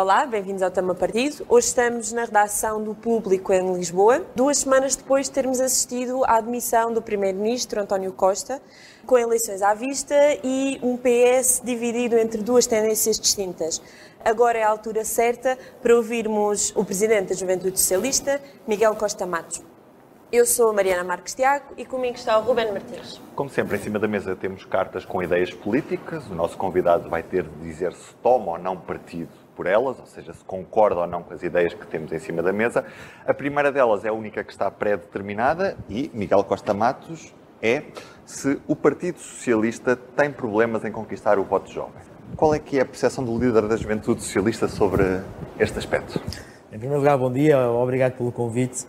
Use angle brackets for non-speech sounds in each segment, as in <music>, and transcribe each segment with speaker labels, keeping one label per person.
Speaker 1: Olá, bem-vindos ao Tama Partido. Hoje estamos na redação do Público em Lisboa, duas semanas depois de termos assistido à admissão do Primeiro-Ministro António Costa, com eleições à vista e um PS dividido entre duas tendências distintas agora é a altura certa para ouvirmos o Presidente da Juventude Socialista, Miguel Costa Matos. Eu sou a Mariana Marques Tiago e comigo está o Ruben Martins.
Speaker 2: Como sempre, em cima da mesa temos cartas com ideias políticas. O nosso convidado vai ter de dizer se toma ou não partido por elas, ou seja, se concorda ou não com as ideias que temos em cima da mesa. A primeira delas é a única que está pré-determinada e Miguel Costa Matos é se o Partido Socialista tem problemas em conquistar o voto jovem. Qual é que é a percepção do líder da Juventude Socialista sobre este aspecto?
Speaker 3: Em primeiro lugar, bom dia, obrigado pelo convite.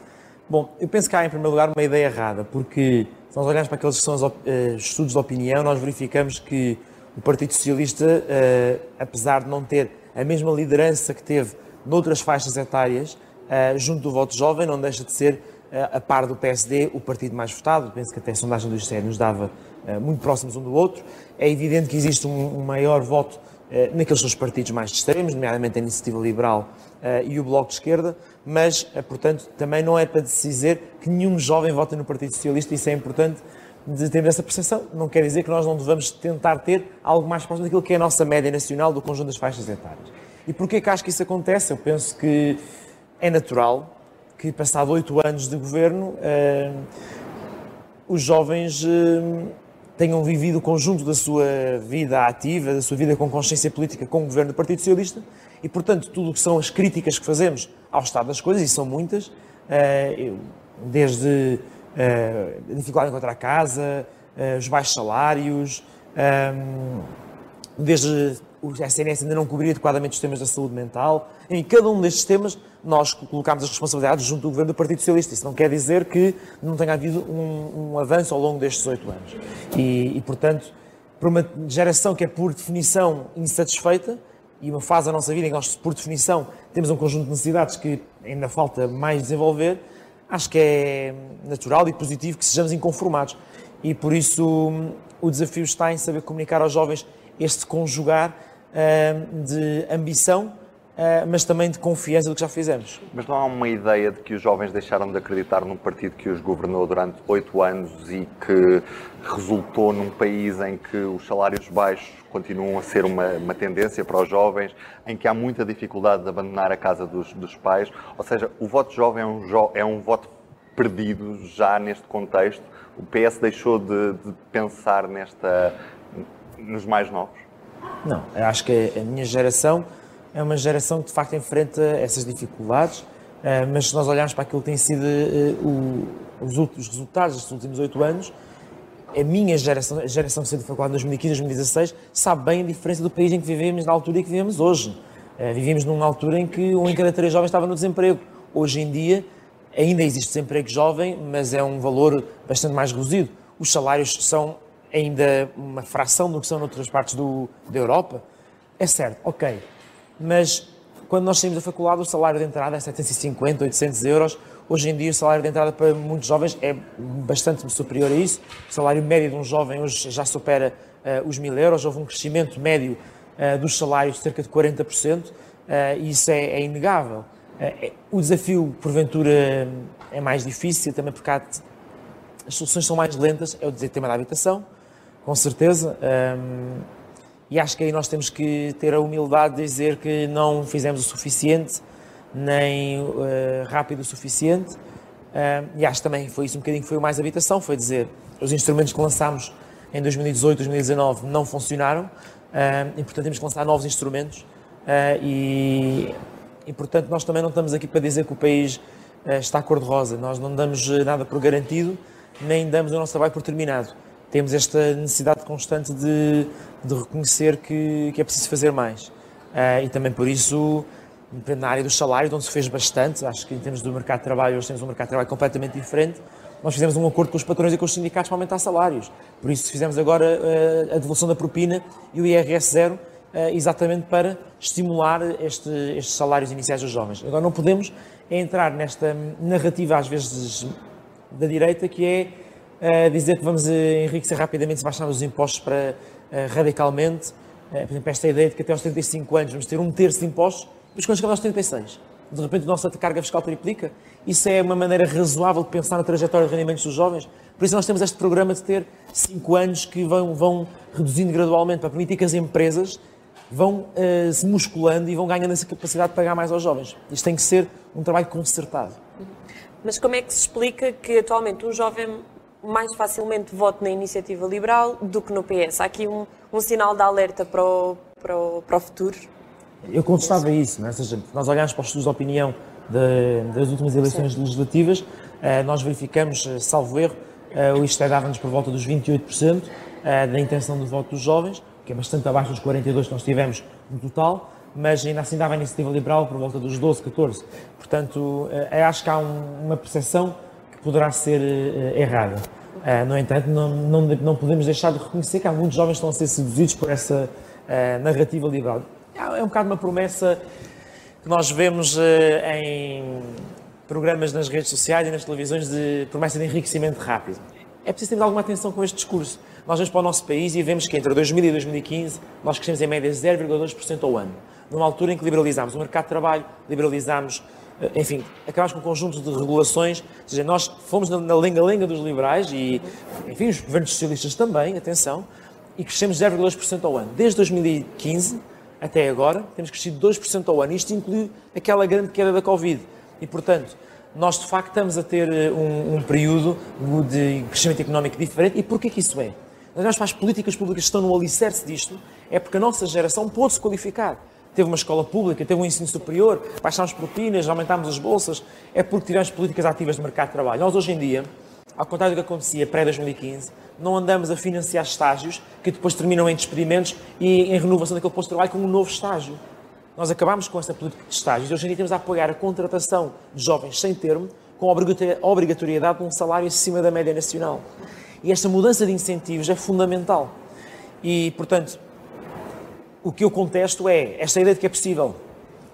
Speaker 3: Bom, eu penso que há, em primeiro lugar, uma ideia errada, porque se nós olharmos para aqueles que são os uh, estudos de opinião, nós verificamos que o Partido Socialista, uh, apesar de não ter a mesma liderança que teve noutras faixas etárias, uh, junto do voto jovem, não deixa de ser, a par do PSD, o partido mais votado. Penso que até a sondagem do ICE nos dava muito próximos um do outro. É evidente que existe um, maior voto naqueles seus partidos mais extremos, nomeadamente a Iniciativa Liberal eh, e o Bloco de Esquerda, mas, eh, portanto, também não é para dizer que nenhum jovem vota no Partido Socialista, isso é importante ter essa percepção. Não quer dizer que nós não devamos tentar ter algo mais próximo daquilo que é a nossa média nacional do conjunto das faixas etárias. E porquê que acho que isso acontece? Eu penso que é natural que, passado oito anos de governo, os jovens tenham vivido o conjunto da sua vida ativa, da sua vida com consciência política com o governo do Partido Socialista e, portanto, tudo o que são as críticas que fazemos ao estado das coisas, e são muitas, eh, desde eh, a dificuldade em encontrar casa, eh, os baixos salários, desde o SNS ainda não cobria adequadamente os temas da saúde mental. Em cada um destes temas, nós colocámos as responsabilidades junto do governo do Partido Socialista. Isso não quer dizer que não tenha havido um, um avanço ao longo destes oito anos. E, e, portanto, para uma geração que é, por definição, insatisfeita, e uma fase da nossa vida em que nós, por definição, temos um conjunto de necessidades que ainda falta mais desenvolver, acho que é natural e positivo que sejamos inconformados. E por isso o desafio está em saber comunicar aos jovens este conjugar uh, de ambição mas também de confiança do que já fizemos.
Speaker 2: Mas não há uma ideia de que os jovens deixaram de acreditar num partido que os governou durante oito anos e que resultou num país em que os salários baixos continuam a ser uma, uma tendência para os jovens, em que há muita dificuldade de abandonar a casa dos, dos pais? Ou seja, o voto jovem é um, jo é um voto perdido já neste contexto? O PS deixou de, de pensar nesta, nos mais novos?
Speaker 3: Não, acho que a minha geração é uma geração que de facto enfrenta essas dificuldades, eh, mas se nós olharmos para aquilo que tem sido eh, os, resultados destes últimos oito anos, a minha geração, a geração que saiu da faculdade em 2015, 2016, sabe bem a diferença do país em que vivemos na altura em que vivemos hoje. Eh, vivíamos numa altura em que um em cada três jovens estava no desemprego. Hoje em dia ainda existe desemprego jovem, mas é um valor bastante mais reduzido. Os salários são ainda uma fração do que são noutras partes do, da Europa. É certo, ok mas quando nós saímos da faculdade o salário de entrada é 750, 800 euros. Hoje em dia o salário de entrada para muitos jovens é bastante superior a isso. O salário médio de um jovem hoje já supera uh, os 1000 euros. Houve um crescimento médio uh, dos salários de cerca de 40%, uh, e isso é, é inegável. O desafio, porventura, é mais difícil, também porque há, as soluções são mais lentas, é o tema da habitação, com certeza. Um, e acho que aí nós temos que ter a humildade de dizer que não fizemos o suficiente, nem uh, rápido o suficiente. Uh, e acho também foi isso um bocadinho que foi o mais habitação, foi dizer os instrumentos que lançámos em 2018, 2019 não funcionaram uh, e portanto temos que lançar novos instrumentos. E, e portanto nós também não estamos aqui para dizer que o país está cor-de-rosa, nós não damos nada por garantido, nem damos o nosso trabalho por terminado temos esta necessidade constante de, de reconhecer que, que, é preciso fazer mais. Uh, e também por isso, na área dos salários, onde se fez bastante, acho que em termos do mercado de trabalho, hoje temos um mercado de trabalho completamente diferente, nós fizemos um acordo com os patrões e com os sindicatos para aumentar salários. Por isso fizemos agora uh, a devolução da propina e o IRS zero, exatamente para estimular este, estes salários iniciais dos jovens. Agora, não podemos entrar nesta narrativa, às vezes, da direita, que é dizer que vamos enriquecer rapidamente se baixarmos os impostos para radicalmente. Por exemplo, esta ideia de que até aos 35 anos vamos ter um terço de impostos, mas quando chegamos aos 36, de repente a nossa carga fiscal triplica. Isso é uma maneira razoável de pensar na trajetória de rendimentos dos jovens. Por isso nós temos este programa de ter 5 anos que vão, vão reduzindo gradualmente para permitir que as empresas vão uh, se musculando e vão ganhando essa capacidade de pagar mais aos jovens. Isto tem que ser um trabalho concertado.
Speaker 1: Mas como é que se explica que atualmente um jovem mais facilmente vote na iniciativa liberal do que no PS? Há aqui um, um sinal de alerta para o, para o, para o futuro?
Speaker 3: Eu contestava isso, não é? seja, nós olhamos para os estudos de opinião de, das últimas eleições Sim. legislativas, uh, nós verificamos, uh, salvo erro, uh, o ISTE dava-nos por volta dos 28% da intenção de voto dos jovens, que é bastante abaixo dos 42% que nós tivemos no total, mas ainda assim dava a iniciativa liberal por volta dos 12, 14. Portanto, acho que há um, uma percepção poderá ser errada. no entanto, não, não, não, podemos deixar de reconhecer que há muitos jovens que estão a ser seduzidos por essa narrativa liberal. É um bocado uma promessa que nós vemos em programas nas redes sociais e nas televisões de promessa de enriquecimento rápido. É preciso ter alguma atenção com este discurso. Nós vamos para o nosso país e vemos que entre 2000 e 2015 nós crescemos em média 0,2% ao ano. Numa altura em que liberalizámos o mercado de trabalho, liberalizámos, enfim, acabámos com um conjunto de regulações, ou seja, nós fomos na lenga-lenga dos liberais e, enfim, os governos socialistas também, atenção, e crescemos 0,2% ao ano. Desde 2015 até agora, temos crescido 2% ao ano. Isto inclui aquela grande queda da Covid. E, portanto, nós de facto estamos a ter eh, um, um período de crescimento económico diferente. E porquê que isso é? Nós para as políticas públicas que estão no alicerce disto, é porque a nossa geração pôde se qualificar. Teve uma escola pública, teve um ensino superior, baixámos propinas, aumentámos as bolsas, é porque tivemos políticas ativas de mercado de trabalho. Nós, hoje em dia, ao contrário do que acontecia pré-2015, não andamos a financiar estágios que depois terminam em despedimentos e em renovação daquele posto de trabalho com um novo estágio. Nós acabamos com essa política de estágios e hoje em dia temos a apoiar a contratação de jovens sem termo com a obrigatoriedade de um salário acima da média nacional. E esta mudança de incentivos é fundamental. E, portanto, o que eu contesto é esta ideia de que é possível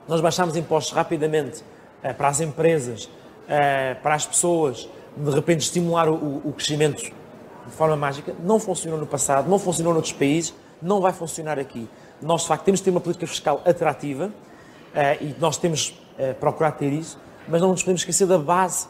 Speaker 3: nós baixarmos impostos rapidamente uh, para as empresas, uh, para as pessoas, de repente estimular o, o crescimento de forma mágica, não funcionou no passado, não funcionou noutros países, não vai funcionar aqui. Nós, de facto, temos de ter uma política fiscal atrativa uh, e nós temos uh, procurar ter isso, mas não nos podemos esquecer da base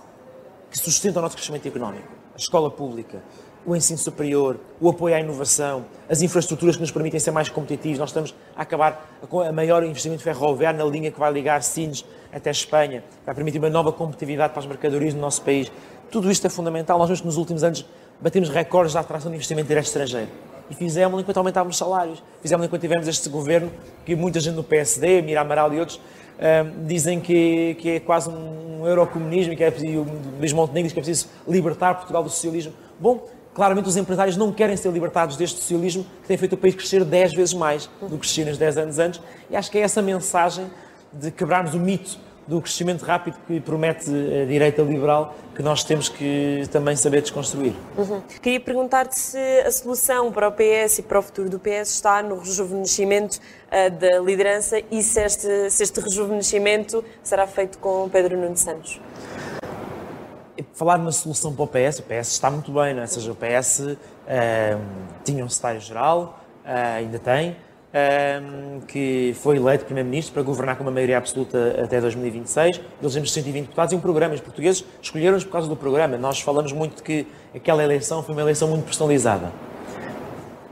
Speaker 3: que sustenta o nosso crescimento económico. A escola pública, o ensino superior, o apoio à inovação, as infraestruturas que nos permitem ser mais competitivos. Nós estamos a acabar com a maior investimento ferroviário na linha que vai ligar Sines até Espanha, vai permitir uma nova competitividade para as mercadorias no nosso país. Tudo isto é fundamental. Nós nos últimos anos batemos recordes de atração de investimento direto estrangeiro. E fizemos enquanto aumentávamos salários. Fizemos enquanto tivemos este governo, que muita gente no PSD, Mira Amaral e outros, um, dizem que, que, é quase um eurocomunismo que é preciso, Luís Montenegro diz que é preciso libertar Portugal do socialismo. Bom, claramente os empresários não querem ser libertados deste socialismo que tem feito o país crescer 10 vezes mais do que crescia nos 10 anos antes. E acho que é essa mensagem de quebrarmos o mito do crescimento rápido que promete a direita liberal que nós temos que também saber desconstruir.
Speaker 1: Uhum. Queria perguntar-te se a solução para o PS e para o futuro do PS está no rejuvenescimento uh, da liderança e se este, se este rejuvenescimento será feito com Pedro Nuno Santos.
Speaker 3: Falar numa solução para o PS, o PS está muito bem, não é? Ou seja, o PS uh, eh, tinha um secretário-geral, uh, ainda tem, um, que foi eleito Primeiro-Ministro para governar com uma maioria absoluta até 2026. Elegemos 120 deputados e um programa. Os portugueses escolheram-nos por causa do programa. Nós falamos muito de que aquela eleição foi uma eleição muito personalizada.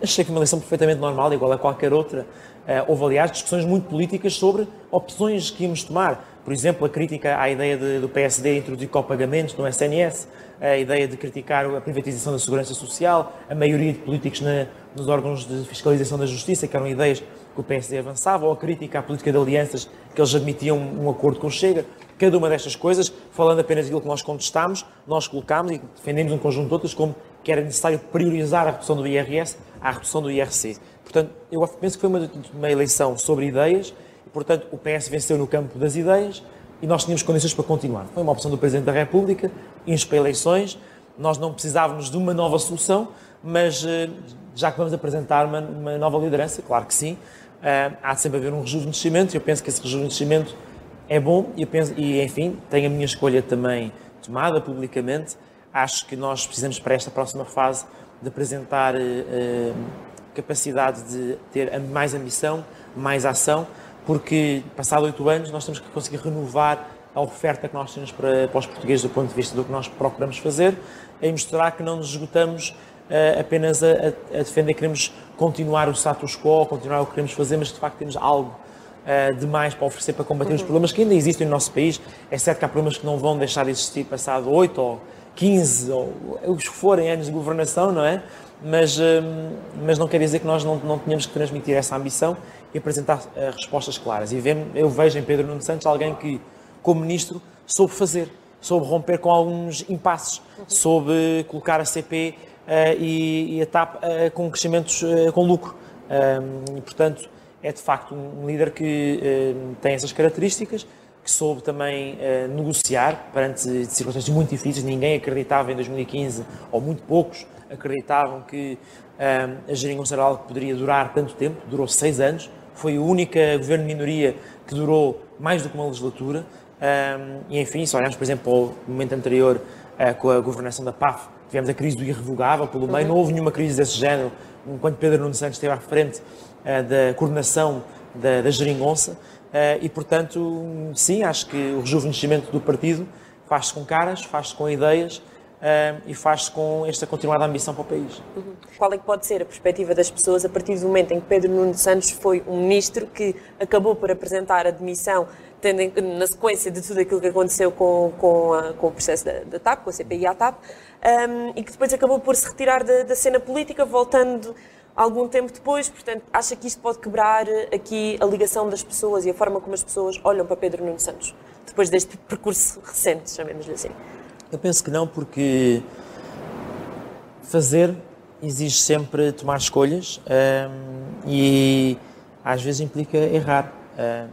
Speaker 3: Achei que uma eleição perfeitamente normal, igual a qualquer outra. Uh, houve, aliás, discussões muito políticas sobre opções que íamos tomar. Por exemplo, a crítica à ideia de, do PSD introduzir copagamentos no SNS, a ideia de criticar a privatização da segurança social, a maioria de políticos na, nos órgãos de fiscalização da justiça, que eram ideias que o PSD avançava, ou a crítica à política de alianças, que eles admitiam um acordo com o Chega. Cada uma destas coisas, falando apenas daquilo que nós contestámos, nós colocámos e defendemos um conjunto de outras, como que era necessário priorizar a redução do IRS à redução do IRC. Portanto, eu penso que foi uma, uma eleição sobre ideias, portanto, o PS venceu no campo das ideias, e nós tínhamos condições para continuar. Foi uma opção do Presidente da República, íamos para eleições, nós não precisávamos de uma nova solução, mas eh, já que vamos apresentar uma, uma nova liderança, claro que sim, há sempre a haver um rejuvenescimento, e eu penso que esse rejuvenescimento é bom, e, eu penso, e enfim, tenho a minha escolha também tomada publicamente. Acho que nós precisamos, para esta próxima fase, de apresentar uh, capacidade de ter mais ambição, mais ação, porque, passado oito anos, nós temos que conseguir renovar a oferta que nós temos para, para os portugueses do ponto de vista do que nós procuramos fazer e mostrar que não nos esgotamos uh, apenas a, a, defender, queremos continuar o status quo, continuar o que queremos fazer, mas de facto temos algo uh, demais para oferecer para combater uhum. os problemas que ainda existem no nosso país. É certo que há problemas que não vão deixar de existir passado 8 ou 15 ou os que forem anos de governação, não é? Mas, um, mas não quer dizer que nós não, não tenhamos que transmitir essa ambição e apresentar uh, respostas claras. E eu vejo em Pedro Nuno Santos alguém que, como ministro, soube fazer, soube romper com alguns impasses, uhum. soube colocar a CP uh, e, e, a TAP uh, com crescimentos com lucro. Um, e, portanto, é de facto um líder que uh, tem essas características, que soube também uh, negociar perante circunstâncias muito difíceis. Ninguém acreditava em 2015, ou muito poucos acreditavam que uh, a geringonça era algo que poderia durar tanto tempo, durou seis anos. Foi o único governo de minoria que durou mais do que uma legislatura. e enfim, se olharmos, por exemplo, para o momento anterior com a governação da PAF, tivemos a crise do irrevogável pelo meio, uhum. não houve nenhuma crise desse género enquanto Pedro Nuno Santos esteve à frente uh, da coordenação da, da geringonça uh, e, portanto, sim, acho que o rejuvenescimento do partido faz-se com caras, faz-se com ideias uh, e faz-se com esta continuada ambição para o país.
Speaker 1: Uhum. Qual é que pode ser a perspectiva das pessoas a partir do momento em que Pedro Nuno Santos foi um ministro que acabou por apresentar a demissão tendo na sequência de tudo aquilo que aconteceu com, com, a, com o processo da, da, TAP, com a CPI à TAP, um, e que depois acabou por se retirar da, da, cena política, voltando algum tempo depois. Portanto, acha que isto pode quebrar aqui a ligação das pessoas e a forma como as pessoas olham para Pedro Nuno Santos, depois deste percurso recente, chamemos-lhe assim?
Speaker 3: Eu penso que não, porque fazer exige sempre tomar escolhas um, e às vezes implica errar.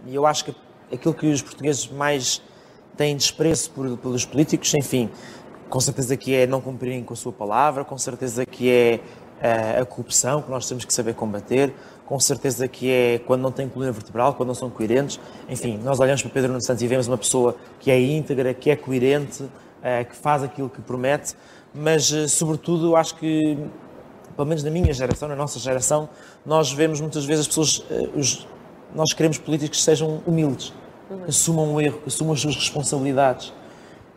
Speaker 3: e eu acho que aquilo que os portugueses mais têm desprezo por, pelos políticos, enfim, com certeza que é não cumprirem com a sua palavra, com certeza que é a corrupção, que nós temos que saber combater, com certeza que é quando não tem coluna vertebral, quando não são coerentes. Enfim, nós olhamos para Pedro Nuno Santos e vemos uma pessoa que é íntegra, que é coerente, uh, que faz aquilo que promete, mas, uh, sobretudo, acho que, pelo menos na minha geração, na nossa geração, nós vemos muitas vezes as pessoas, os, nós queremos políticos que sejam humildes, que assumam o erro, que assumam as suas responsabilidades.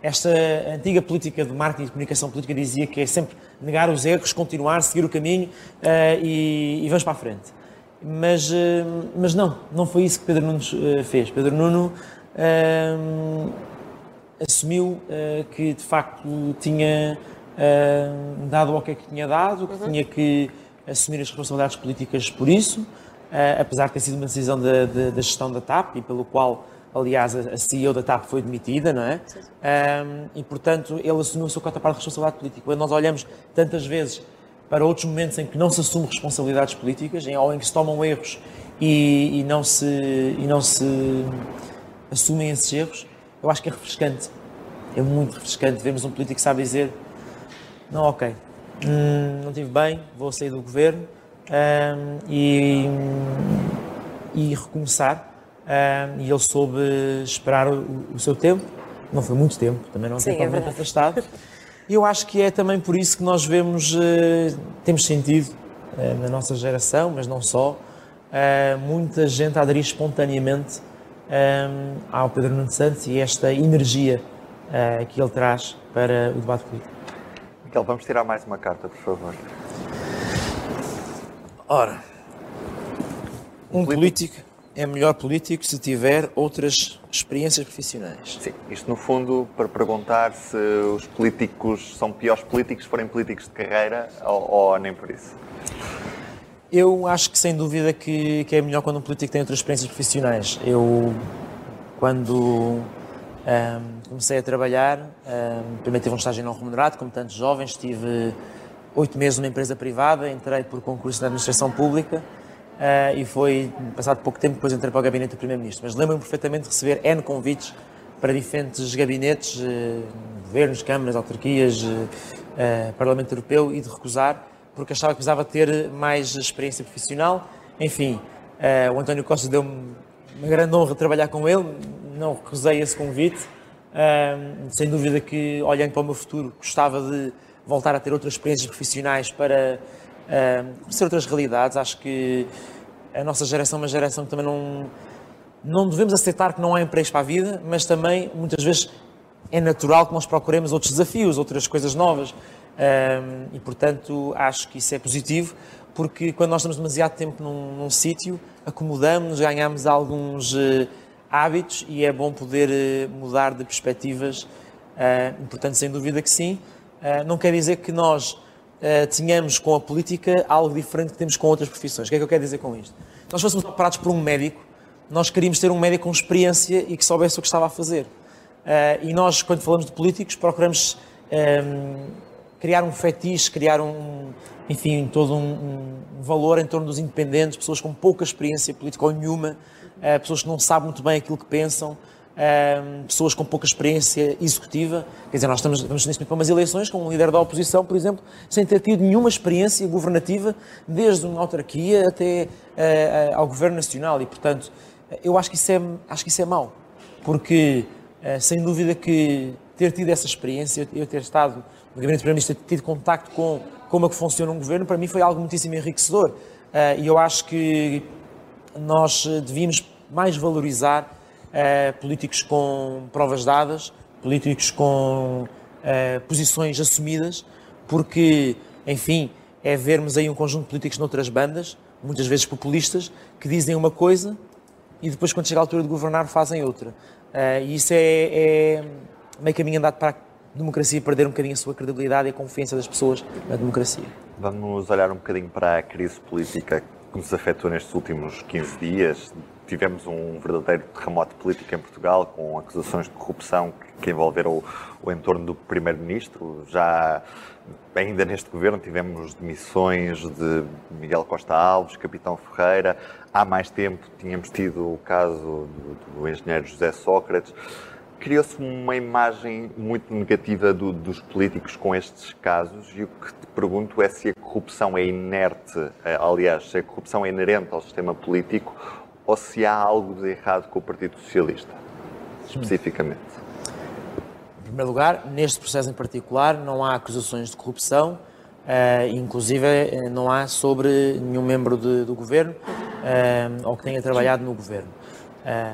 Speaker 3: Esta antiga política de marketing e de comunicação política dizia que é sempre negar os erros, continuar, seguir o caminho uh, e, e, vamos para a frente. Mas, uh, mas não, não foi isso que Pedro Nuno uh, fez. Pedro Nuno assumiu que de facto tinha dado o que é que tinha dado, que uhum. tinha que assumir as responsabilidades políticas por isso, apesar de ter sido uma decisão da, da, da gestão da TAP e pelo qual aliás, a CEO da TAP foi demitida, não é? Um, e, portanto, ele assumiu a sua cota parte de responsabilidade política. Quando nós olhamos tantas vezes para outros momentos em que não se assumem responsabilidades políticas, em, ou em que se tomam erros e, e, não se, e não se assumem esses erros, eu acho que é refrescante. É muito refrescante. Vemos um político que sabe dizer: não, ok, hum, não estive bem, vou sair do governo e, e recomeçar uh, e ele soube esperar o, o, seu tempo. Não foi muito tempo, também não tem é afastado. <laughs> E eu acho que é também por isso que nós vemos, uh, temos sentido uh, na nossa geração, mas não só, muita gente a aderir espontaneamente ao Pedro Nuno Santos e esta energia que ele traz para o debate político.
Speaker 2: Miguel, vamos tirar mais uma carta, por favor.
Speaker 3: Ora, um político é melhor político se tiver outras experiências profissionais.
Speaker 2: Sim, isto no fundo para perguntar se os políticos são piores políticos se forem políticos de carreira ou, ou nem por isso.
Speaker 3: Eu acho que sem dúvida que, que, é melhor quando um político tem outras experiências profissionais. Eu, quando comecei a trabalhar, primeiro tive um estágio não remunerado, como tantos jovens, tive oito meses numa empresa privada, entrei por concurso na administração pública uh, e foi, passado pouco tempo, depois entrei para o gabinete do Primeiro-Ministro. Mas lembro-me perfeitamente de receber N convites para diferentes gabinetes, uh, governos, câmaras, autarquias, uh, Parlamento Europeu e de recusar, porque achava que precisava ter mais experiência profissional. Enfim, o António Costa deu-me uma grande honra trabalhar com ele, não recusei esse convite. sem dúvida que, olhando para o meu futuro, gostava de voltar a ter outras experiências profissionais para conhecer outras realidades. Acho que a nossa geração é uma geração que também não, não devemos aceitar que não há empregos para a vida, mas também, muitas vezes, é natural que nós procuremos outros desafios, outras coisas novas. e, portanto, acho que isso é positivo, porque quando nós estamos demasiado tempo num, num sítio, acomodamos, ganhamos alguns uh, hábitos e é bom poder uh, mudar de perspectivas. Uh, portanto, sem dúvida que sim. não quer dizer que nós tenhamos com a política algo diferente que temos com outras profissões. O que é que eu quero dizer com isto? Se nós fôssemos operados por um médico, nós queríamos ter um médico com experiência e que soubesse o que estava a fazer. e nós, quando falamos de políticos, procuramos um, criar um fetiche, criar um, enfim, todo um, um, valor em torno dos independentes, pessoas com pouca experiência política ou nenhuma, uh, pessoas que não sabem muito bem aquilo que pensam, uh, pessoas com pouca experiência executiva. Quer dizer, nós estamos, estamos neste momento para umas eleições com um líder da oposição, por exemplo, sem ter tido nenhuma experiência governativa, desde uma autarquia até uh, ao governo nacional. E, portanto, eu acho que isso é, acho que isso é mau, porque, sem dúvida que ter tido essa experiência, eu ter estado no gabinete de primeiro-ministro, ter tido contacto com como é que funciona um governo, para mim foi algo muitíssimo enriquecedor. Uh, e eu acho que nós devíamos mais valorizar uh, políticos com provas dadas, políticos com uh, posições assumidas, porque, enfim, é vermos aí um conjunto de políticos noutras bandas, muitas vezes populistas, que dizem uma coisa e depois, quando chega a altura de governar, fazem outra. e isso é, é meio caminho andado para democracia perder um bocadinho a sua credibilidade e a confiança das pessoas na democracia.
Speaker 2: Vamos olhar um bocadinho para a crise política que nos afetou nestes últimos 15 dias. Tivemos um verdadeiro terremoto político em Portugal, com acusações de corrupção que envolveram o, o entorno do Primeiro-Ministro. Já ainda neste governo tivemos demissões de Miguel Costa Alves, Capitão Ferreira. Há mais tempo tínhamos tido o caso do, do engenheiro José Sócrates criou-se uma imagem muito negativa do, dos políticos com estes casos e o que te pergunto é se a corrupção é inerte, eh, aliás, se a corrupção é inerente ao sistema político ou se há algo de errado com o Partido Socialista, especificamente.
Speaker 3: Em primeiro lugar, neste processo em particular, não há acusações de corrupção, uh, inclusive eh, não há sobre nenhum membro de, do governo ou que tenha trabalhado no governo.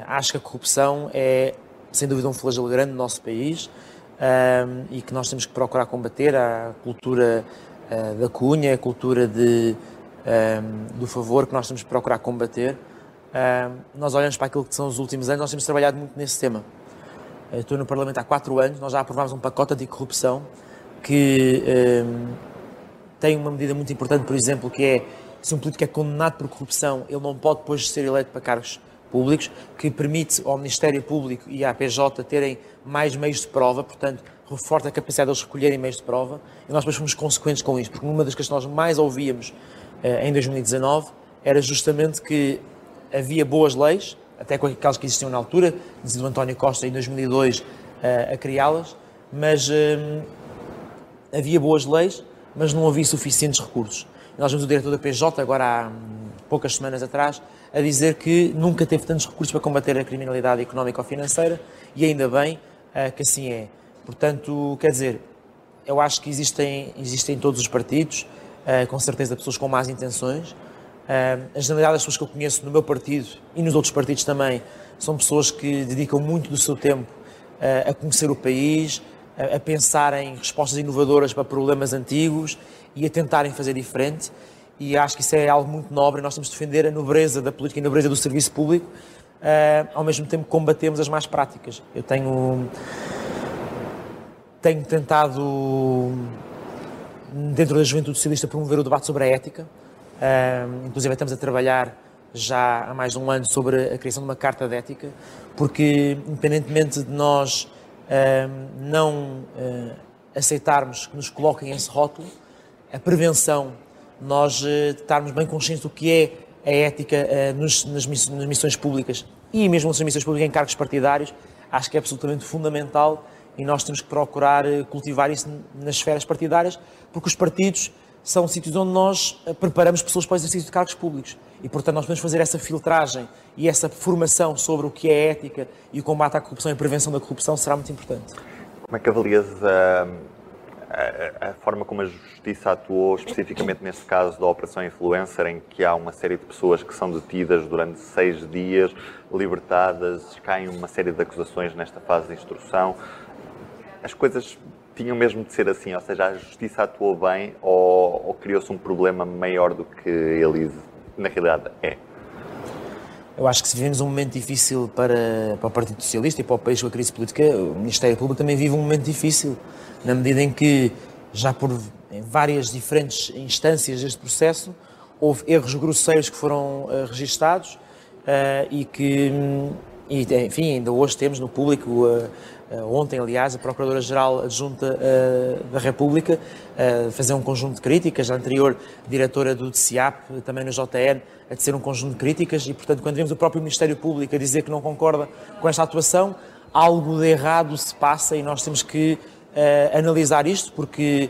Speaker 3: Acho que a corrupção é sem dúvida um flagelo grande no nosso país um, e que nós temos que procurar combater a cultura uh, da cunha, a cultura de, um, do favor que nós temos que procurar combater. Um, nós olhamos para aquilo que são os últimos anos, nós temos trabalhado muito nesse tema. Eu estou no Parlamento há quatro anos, nós já aprovámos um pacote anticorrupção que tem uma medida muito importante, por exemplo, que é se um político é condenado por corrupção, ele não pode depois ser eleito para cargos públicos, que permite ao Ministério Público e à PJ terem mais meios de prova, portanto, reforça a capacidade deles recolherem meios de prova, e nós depois fomos consequentes com isso, porque uma das questões que nós mais ouvíamos eh, em 2019 era justamente que havia boas leis, até com aquelas que existiam na altura, dizia o António Costa em 2002 eh, a criá-las, mas eh, havia boas leis, mas não havia suficientes recursos. Nós vimos o diretor da PJ, agora há hum, poucas semanas atrás, a dizer que nunca teve tantos recursos para combater a criminalidade económica ou financeira e ainda bem uh, que assim é. Portanto, quer dizer, eu acho que existem, existem em todos os partidos, uh, com certeza, pessoas com más intenções. Uh, a generalidade das pessoas que eu conheço no meu partido e nos outros partidos também são pessoas que dedicam muito do seu tempo a conhecer o país, a pensar em respostas inovadoras para problemas antigos e a tentarem fazer diferente e acho que isso é algo muito nobre. Nós temos de defender a nobreza da política e a nobreza do serviço público, uh, ao mesmo tempo combatemos as más práticas. Eu tenho, tenho tentado, dentro da juventude socialista, promover o debate sobre a ética. Uh, inclusive, estamos a trabalhar já há mais de um ano sobre a criação de uma carta de ética, porque, independentemente de nós uh, não aceitarmos que nos coloquem esse rótulo, a prevenção nós uh, estarmos bem conscientes do que é a ética uh, nos, nas, miss nas, missões públicas e mesmo nas missões públicas em cargos partidários, acho que é absolutamente fundamental e nós temos que procurar uh, cultivar isso nas esferas partidárias, porque os partidos são sítios onde nós eh, preparamos pessoas para o exercício de cargos públicos. E, portanto, nós podemos fazer essa filtragem e essa formação sobre o que é ética e o combate à corrupção e a prevenção da corrupção será muito importante.
Speaker 2: Como é que avalias a, a, forma como a Justiça atuou, especificamente neste caso da Operação Influencer, em que há uma série de pessoas que são detidas durante seis dias, libertadas, caem uma série de acusações nesta fase de instrução? As coisas tinham mesmo de ser assim, ou seja, a Justiça atuou bem ou, ou criou-se um problema maior do que ele na realidade é?
Speaker 3: Eu acho que se vivemos um momento difícil para, para o Partido Socialista e para o país com a crise política, o Ministério Público também vive um momento difícil, na medida em que, já por várias diferentes instâncias deste processo, houve erros grosseiros que foram uh, registados uh, e que, hum, e, enfim, ainda hoje temos no público uh, ontem, aliás, a Procuradora-Geral Adjunta da República fazer um conjunto de críticas, a anterior diretora do DCIAP, também no JN, a dizer um conjunto de críticas e, portanto, quando vemos o próprio Ministério Público a dizer que não concorda com esta atuação, algo de errado se passa e nós temos que analisar isto, porque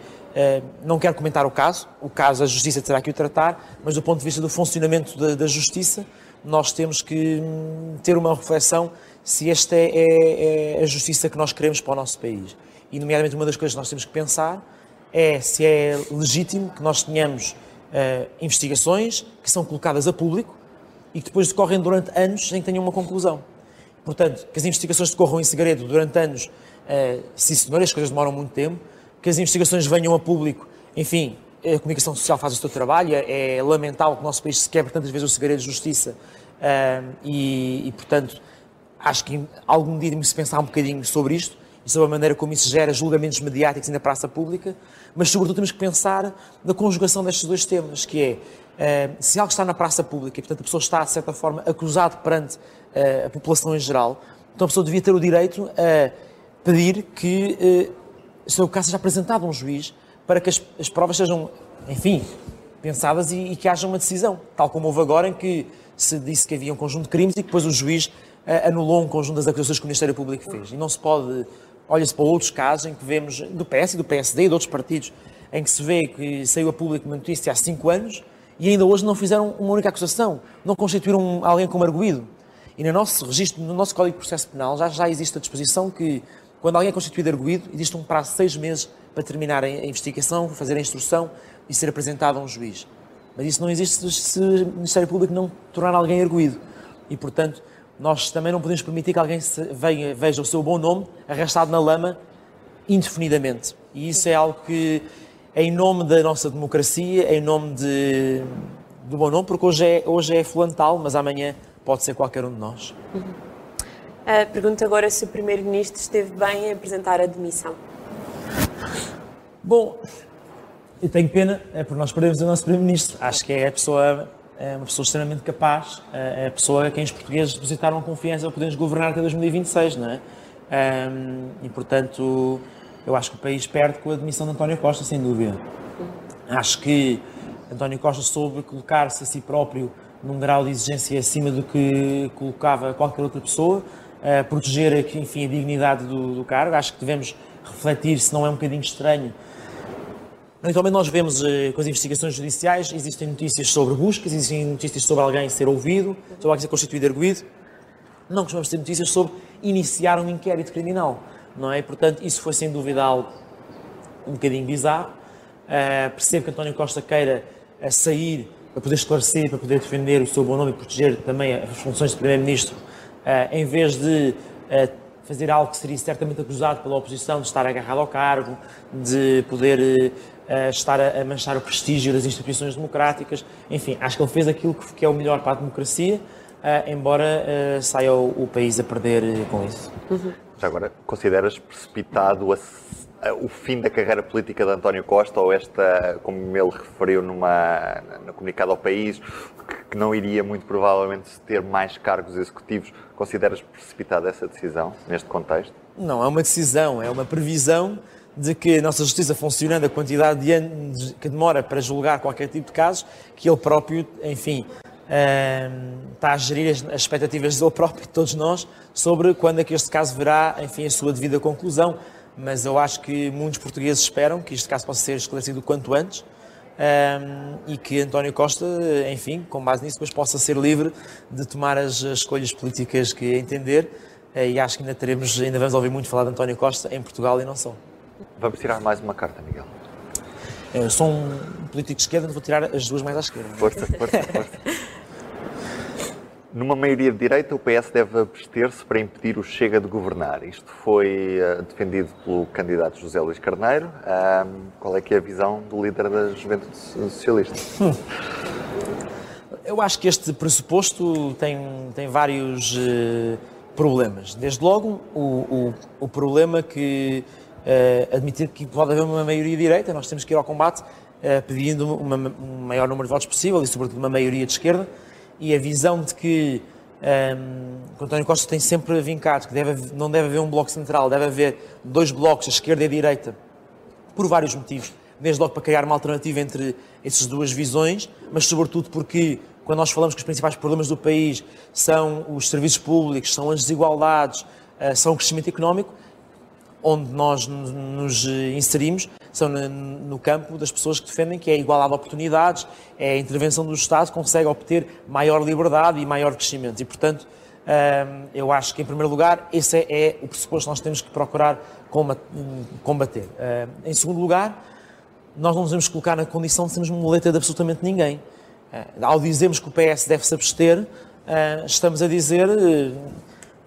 Speaker 3: não quero comentar o caso, o caso a Justiça terá que o tratar, mas do ponto de vista do funcionamento da, da Justiça, nós temos que hum, ter uma reflexão se esta é, é, é, a justiça que nós queremos para o nosso país. E, nomeadamente, uma das coisas que nós temos que pensar é se é legítimo que nós tenhamos uh, investigações que são colocadas a público e que depois decorrem durante anos sem que tenham uma conclusão. Portanto, que as investigações decorram em segredo durante anos, uh, sim senhor, as coisas demoram muito tempo, que as investigações venham a público, enfim, a comunicação social faz o seu trabalho, é, é lamentável que o nosso país se quebre tantas vezes o segredo de justiça. Uh, e, e, portanto, acho que algum dia de pensar um bocadinho sobre isto e sobre a maneira como isso gera julgamentos mediáticos na praça pública, mas sobretudo temos que pensar na conjugação destes dois temas, que é uh, se algo está na praça pública e, portanto, a pessoa está, de certa forma, acusada perante uh, a população em geral, então a pessoa devia ter o direito a pedir que o seu caso seja apresentado a um juiz para que as, as provas sejam, enfim, pensadas e, e, que haja uma decisão, tal como houve agora em que se disse que havia um conjunto de crimes e depois o juiz anulou um conjunto das acusações que o Ministério Público fez. E não se pode, olha-se para outros casos em que vemos, do PS e do PSD e de outros partidos, em que se vê que saiu a público uma notícia há cinco anos e ainda hoje não fizeram uma única acusação, não constituíram alguém como arguído. E no nosso registro, no nosso Código de Processo Penal, já, já existe a disposição que, quando alguém é constituído arguído, existe um prazo de seis meses para terminar a investigação, fazer a instrução e ser apresentado a um juiz. Mas isso não existe se o Ministério Público não tornar alguém arguído. E, portanto, nós também não podemos permitir que alguém venha, veja o seu bom nome arrastado na lama indefinidamente. E isso é algo que, em nome da nossa democracia, em nome de, do bom nome, porque hoje é, hoje é fulano tal, mas amanhã pode ser qualquer um de nós. Uhum.
Speaker 1: Uh, pergunto agora se o Primeiro-Ministro esteve bem em apresentar a demissão.
Speaker 3: Bom, eu tenho pena, é por nós perdemos o nosso Primeiro-Ministro. Acho que é a pessoa é uma pessoa extremamente capaz, é a pessoa a quem os portugueses depositaram confiança para podermos governar até 2026, não é? E, portanto, eu acho que o país perde com a admissão de António Costa, sem dúvida. Acho que António Costa soube colocar-se a si próprio num grau de exigência acima do que colocava qualquer outra pessoa, uh, proteger, enfim, a dignidade do, do cargo. Acho que devemos refletir se não é um bocadinho estranho Habitualmente nós vemos eh, com as investigações judiciais, existem notícias sobre buscas, existem notícias sobre alguém ser ouvido, sobre alguém ser constituído arguído. Não costumamos ter notícias sobre iniciar um inquérito criminal, não é? Portanto, isso foi sem dúvida algo um bocadinho bizarro. Uh, percebo que António Costa queira sair para poder esclarecer, para poder defender o seu bom nome e proteger também as funções de Primeiro-Ministro, em vez de fazer algo que seria certamente acusado pela oposição de estar agarrado ao cargo, de poder uh, estar a, manchar o prestígio das instituições democráticas. Enfim, acho que ele fez aquilo que, é o melhor para a democracia, embora saia o, país a perder com isso.
Speaker 2: Uhum. Já agora, consideras precipitado a, o fim da carreira política de António Costa ou esta, como ele referiu numa, no comunicado ao país, que, não iria muito provavelmente ter mais cargos executivos? Consideras precipitada essa decisão neste contexto?
Speaker 3: Não, é uma decisão, é uma previsão de que a nossa justiça funcionando, a quantidade de anos que demora para julgar qualquer tipo de casos, que ele próprio, enfim, ehm, está a gerir as, expectativas dele próprio, de todos nós, sobre quando é que este caso verá, enfim, a sua devida conclusão. Mas eu acho que muitos portugueses esperam que este caso possa ser esclarecido o quanto antes. um, e que António Costa, enfim, com base nisso, depois possa ser livre de tomar as, as escolhas políticas que entender. Uh, e acho que ainda teremos, ainda vamos ouvir muito falar de António Costa em Portugal e não só.
Speaker 2: Vamos tirar mais uma carta, Miguel.
Speaker 3: Eu sou um político de esquerda, vou tirar as duas mais à esquerda.
Speaker 2: Força, força, força. <laughs> Numa maioria de direita, o PS deve abster-se para impedir o Chega de governar. Isto foi uh, defendido pelo candidato José Luís Carneiro. Qual é que é a visão do líder da Juventude Socialista? Hum.
Speaker 3: Eu acho que este pressuposto tem, tem vários uh, problemas. Desde logo, o, o, o problema que uh, admitir que pode haver uma maioria de direita, nós temos que ir ao combate pedindo uma, um maior número de votos possível e, sobretudo, uma maioria de esquerda e a visão de que um, António Costa tem sempre vincado que deve, não deve haver um bloco central, deve haver dois blocos, a esquerda e a direita, por vários motivos. Desde logo para criar uma alternativa entre essas duas visões, mas sobretudo porque quando nós falamos que os principais problemas do país são os serviços públicos, são as desigualdades, uh, são o crescimento económico, onde nós nos inserimos são no campo das pessoas que defendem que é a igualdade de oportunidades, é a intervenção do Estado que consegue obter maior liberdade e maior crescimento. E, portanto, hum, eu acho que, em primeiro lugar, esse é, é o pressuposto que nós temos que procurar combater. Hum, em segundo lugar, nós não nos devemos colocar na condição de sermos muleta de absolutamente ninguém. Hum, ao dizermos que o PS deve se abster, estamos a dizer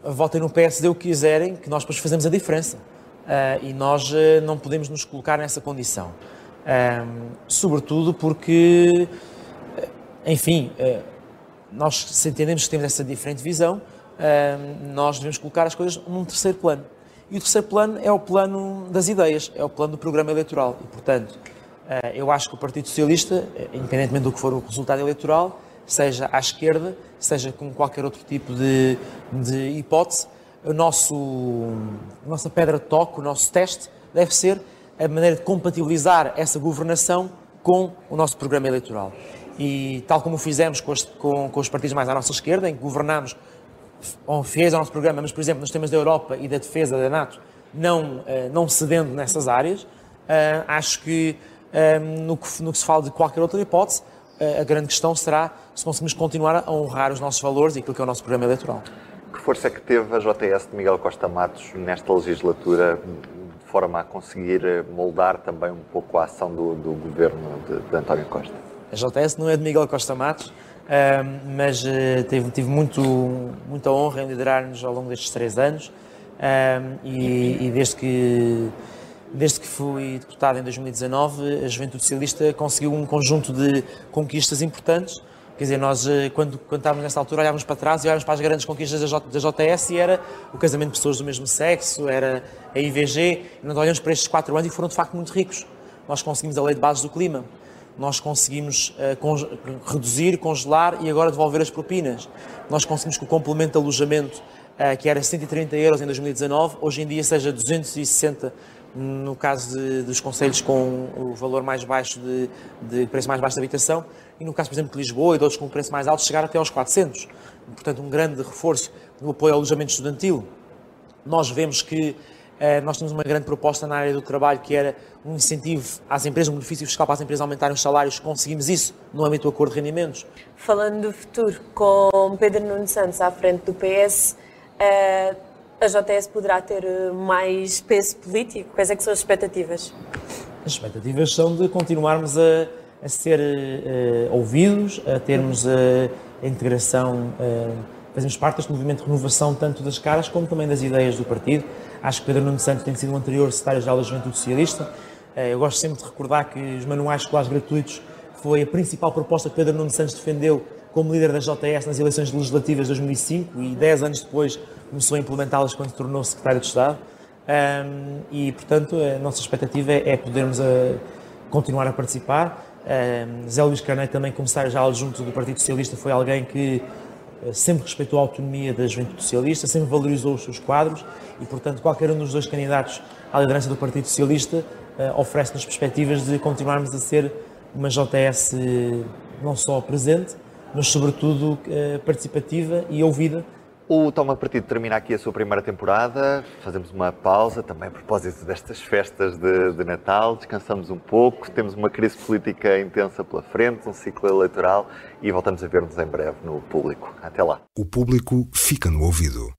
Speaker 3: votem no PSD o que quiserem, que nós depois fazemos a diferença. Uh, e nós uh, não podemos nos colocar nessa condição. Uh, sobretudo porque, enfim, nós se entendemos que temos essa diferente visão, nós devemos colocar as coisas num terceiro plano. E o terceiro plano é o plano das ideias, é o plano do programa eleitoral. E, portanto, eu acho que o Partido Socialista, independentemente do que for o resultado eleitoral, seja à esquerda, seja com qualquer outro tipo de, de hipótese, o nosso, a nossa pedra de toque, o nosso teste, deve ser a maneira de compatibilizar essa governação com o nosso programa eleitoral. E tal como fizemos com os, com, com os partidos mais à nossa esquerda, em que governamos, fez o nosso programa, mas, por exemplo, nos temas da Europa e da defesa da NATO, não, eh, não cedendo nessas áreas, eh, acho que eh, no, que no que se fala de qualquer outra hipótese, a grande questão será se conseguimos continuar a honrar os nossos valores e aquilo que é o nosso programa eleitoral.
Speaker 2: Força que teve a JTS de Miguel Costa Matos nesta legislatura, de forma a conseguir moldar também um pouco a ação do, do governo de, de, António Costa?
Speaker 3: A JTS não é de Miguel Costa Matos, mas tive, tive muito, muita honra em liderar-nos ao longo destes três anos e, e desde que Desde que fui deputado em 2019, a Juventude Socialista conseguiu um conjunto de conquistas importantes Quer dizer, nós, eh, quando, quando estávamos nessa altura, olhávamos para trás e olhávamos para as grandes conquistas da, J, da JS e era o casamento de pessoas do mesmo sexo, era a IVG, nós olhamos para estes quatro anos e foram de facto muito ricos. Nós conseguimos a lei de bases do clima, nós conseguimos uh, reduzir, congelar e agora devolver as propinas. Nós conseguimos que o complemento de alojamento, uh, que era 130 euros em 2019, hoje em dia seja 260 no caso de, dos conselhos com o valor mais baixo de, de, preço mais baixo de habitação e no caso, por exemplo, de Lisboa e de outros com preço mais alto, chegar até aos 400. Portanto, um grande reforço no apoio ao alojamento estudantil. Nós vemos que eh, nós temos uma grande proposta na área do trabalho que era um incentivo às empresas, um benefício fiscal para as empresas aumentarem os salários. Conseguimos isso no âmbito do acordo de rendimentos.
Speaker 1: Falando do futuro, com Pedro Nuno Santos à frente do PS, eh, a JS poderá ter eh, mais peso político? Quais é que são as expectativas?
Speaker 3: As expectativas são de continuarmos a, a ser uh, ouvidos, a termos a, a integração, uh, fazemos parte deste movimento de renovação tanto das caras como também das ideias do partido. Acho que Pedro Nuno Santos tem sido o anterior secretário-geral da Juventude Socialista. Uh, eu gosto sempre de recordar que os manuais escolares gratuitos foi a principal proposta que Pedro Nuno Santos defendeu como líder da JS nas eleições legislativas de 2005 e 10 anos depois começou a implementá-las quando se tornou secretário de Estado. Um, e, portanto, a nossa expectativa é podermos a, eh, continuar a participar. Zé Luís Carneiro, também comissário já adjunto do Partido Socialista, foi alguém que uh, sempre respeitou a autonomia da juventude socialista, sempre valorizou os seus quadros e, portanto, qualquer um dos dois candidatos à liderança do Partido Socialista uh, oferece-nos perspectivas de continuarmos a ser uma JS não só presente, mas sobretudo participativa e ouvida
Speaker 2: O Toma Partido termina aqui a sua primeira temporada. Fazemos uma pausa também a propósito destas festas de, de, Natal. Descansamos um pouco. Temos uma crise política intensa pela frente, um ciclo eleitoral e voltamos a ver-nos em breve no público. Até lá.
Speaker 4: O público fica no ouvido.